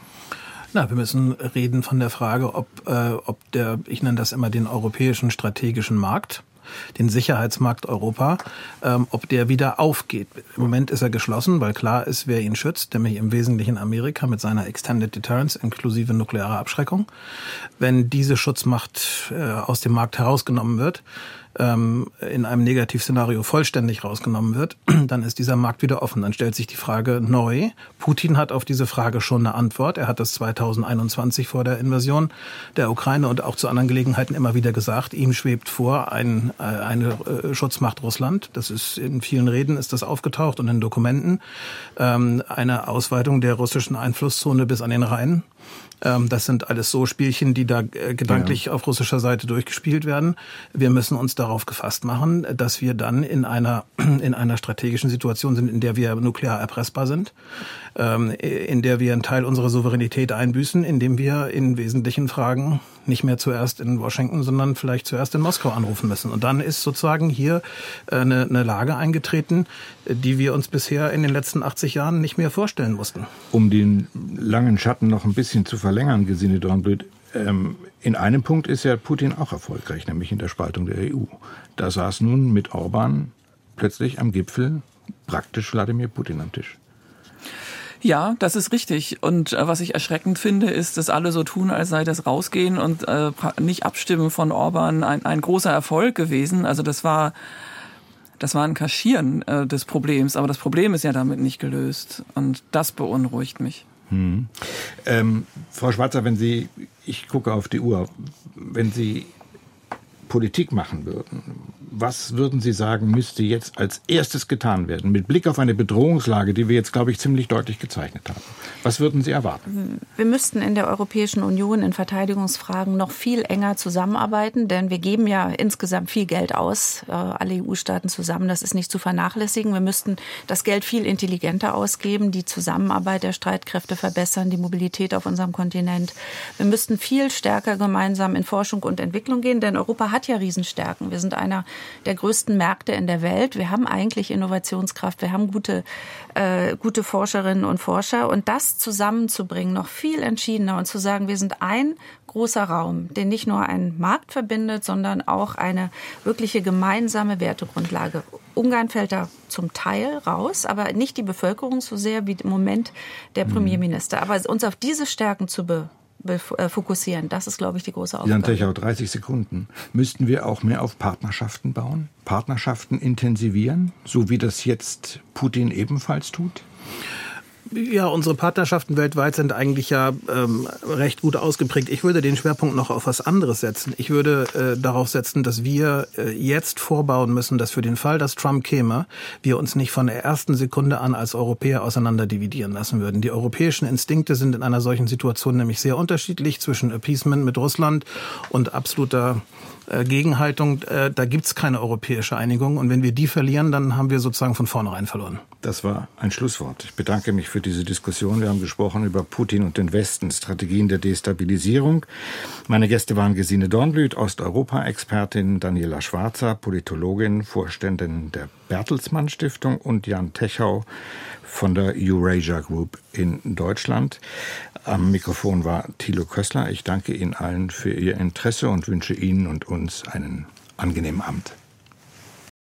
Na, wir müssen reden von der Frage, ob, äh, ob der, ich nenne das immer den europäischen strategischen Markt, den Sicherheitsmarkt Europa, ähm, ob der wieder aufgeht. Im Moment ist er geschlossen, weil klar ist, wer ihn schützt, nämlich im Wesentlichen Amerika mit seiner Extended Deterrence inklusive nuklearer Abschreckung. Wenn diese Schutzmacht äh, aus dem Markt herausgenommen wird, ähm, in einem Negativszenario vollständig rausgenommen wird, dann ist dieser Markt wieder offen. Dann stellt sich die Frage neu. Putin hat auf diese Frage schon eine Antwort. Er hat das 2021 vor der Invasion der Ukraine und auch zu anderen Gelegenheiten immer wieder gesagt. Ihm schwebt vor ein, äh, eine äh, Schutzmacht Russland. Das ist in vielen Reden ist das aufgetaucht und in Dokumenten. Ähm, eine Ausweitung der russischen Einflusszone bis an den Rhein das sind alles so Spielchen, die da äh, gedanklich ja. auf russischer Seite durchgespielt werden. Wir müssen uns darauf gefasst machen, dass wir dann in einer, in einer strategischen Situation sind, in der wir nuklear erpressbar sind, ähm, in der wir einen Teil unserer Souveränität einbüßen, indem wir in wesentlichen Fragen nicht mehr zuerst in Washington, sondern vielleicht zuerst in Moskau anrufen müssen. Und dann ist sozusagen hier äh, eine, eine Lage eingetreten, die wir uns bisher in den letzten 80 Jahren nicht mehr vorstellen mussten. Um den langen Schatten noch ein bisschen zu verlängern, Gesine Dornblüt, ähm, in einem Punkt ist ja Putin auch erfolgreich, nämlich in der Spaltung der EU. Da saß nun mit Orban plötzlich am Gipfel praktisch Wladimir Putin am Tisch. Ja, das ist richtig. Und äh, was ich erschreckend finde, ist, dass alle so tun, als sei das Rausgehen und äh, nicht abstimmen von Orban ein, ein großer Erfolg gewesen. Also das war das war ein Kaschieren äh, des Problems, aber das Problem ist ja damit nicht gelöst und das beunruhigt mich. Hm. Ähm, Frau Schwarzer, wenn Sie, ich gucke auf die Uhr, wenn Sie Politik machen würden, was würden Sie sagen, müsste jetzt als erstes getan werden, mit Blick auf eine Bedrohungslage, die wir jetzt, glaube ich, ziemlich deutlich gezeichnet haben? Was würden Sie erwarten? Wir müssten in der Europäischen Union in Verteidigungsfragen noch viel enger zusammenarbeiten, denn wir geben ja insgesamt viel Geld aus, äh, alle EU-Staaten zusammen. Das ist nicht zu vernachlässigen. Wir müssten das Geld viel intelligenter ausgeben, die Zusammenarbeit der Streitkräfte verbessern, die Mobilität auf unserem Kontinent. Wir müssten viel stärker gemeinsam in Forschung und Entwicklung gehen, denn Europa hat ja Riesenstärken. Wir sind einer der größten Märkte in der Welt. Wir haben eigentlich Innovationskraft, wir haben gute, äh, gute Forscherinnen und Forscher. Und das zusammenzubringen, noch viel entschiedener und zu sagen, wir sind ein großer Raum, den nicht nur ein Markt verbindet, sondern auch eine wirkliche gemeinsame Wertegrundlage. Ungarn fällt da zum Teil raus, aber nicht die Bevölkerung so sehr wie im Moment der mhm. Premierminister. Aber uns auf diese Stärken zu be fokussieren. Das ist, glaube ich, die große Aufgabe. Jan Techau, 30 Sekunden. Müssten wir auch mehr auf Partnerschaften bauen? Partnerschaften intensivieren, so wie das jetzt Putin ebenfalls tut? Ja, unsere Partnerschaften weltweit sind eigentlich ja ähm, recht gut ausgeprägt. Ich würde den Schwerpunkt noch auf was anderes setzen. Ich würde äh, darauf setzen, dass wir äh, jetzt vorbauen müssen, dass für den Fall, dass Trump käme, wir uns nicht von der ersten Sekunde an als Europäer auseinander dividieren lassen würden. Die europäischen Instinkte sind in einer solchen Situation nämlich sehr unterschiedlich zwischen Appeasement mit Russland und absoluter Gegenhaltung, äh, da gibt's keine europäische Einigung. Und wenn wir die verlieren, dann haben wir sozusagen von vornherein verloren. Das war ein Schlusswort. Ich bedanke mich für diese Diskussion. Wir haben gesprochen über Putin und den Westen, Strategien der Destabilisierung. Meine Gäste waren Gesine Dornblüt, Osteuropa-Expertin, Daniela Schwarzer, Politologin, Vorständin der Bertelsmann Stiftung und Jan Techau von der Eurasia Group in Deutschland. Am Mikrofon war Thilo Kössler. Ich danke Ihnen allen für Ihr Interesse und wünsche Ihnen und uns einen angenehmen Abend.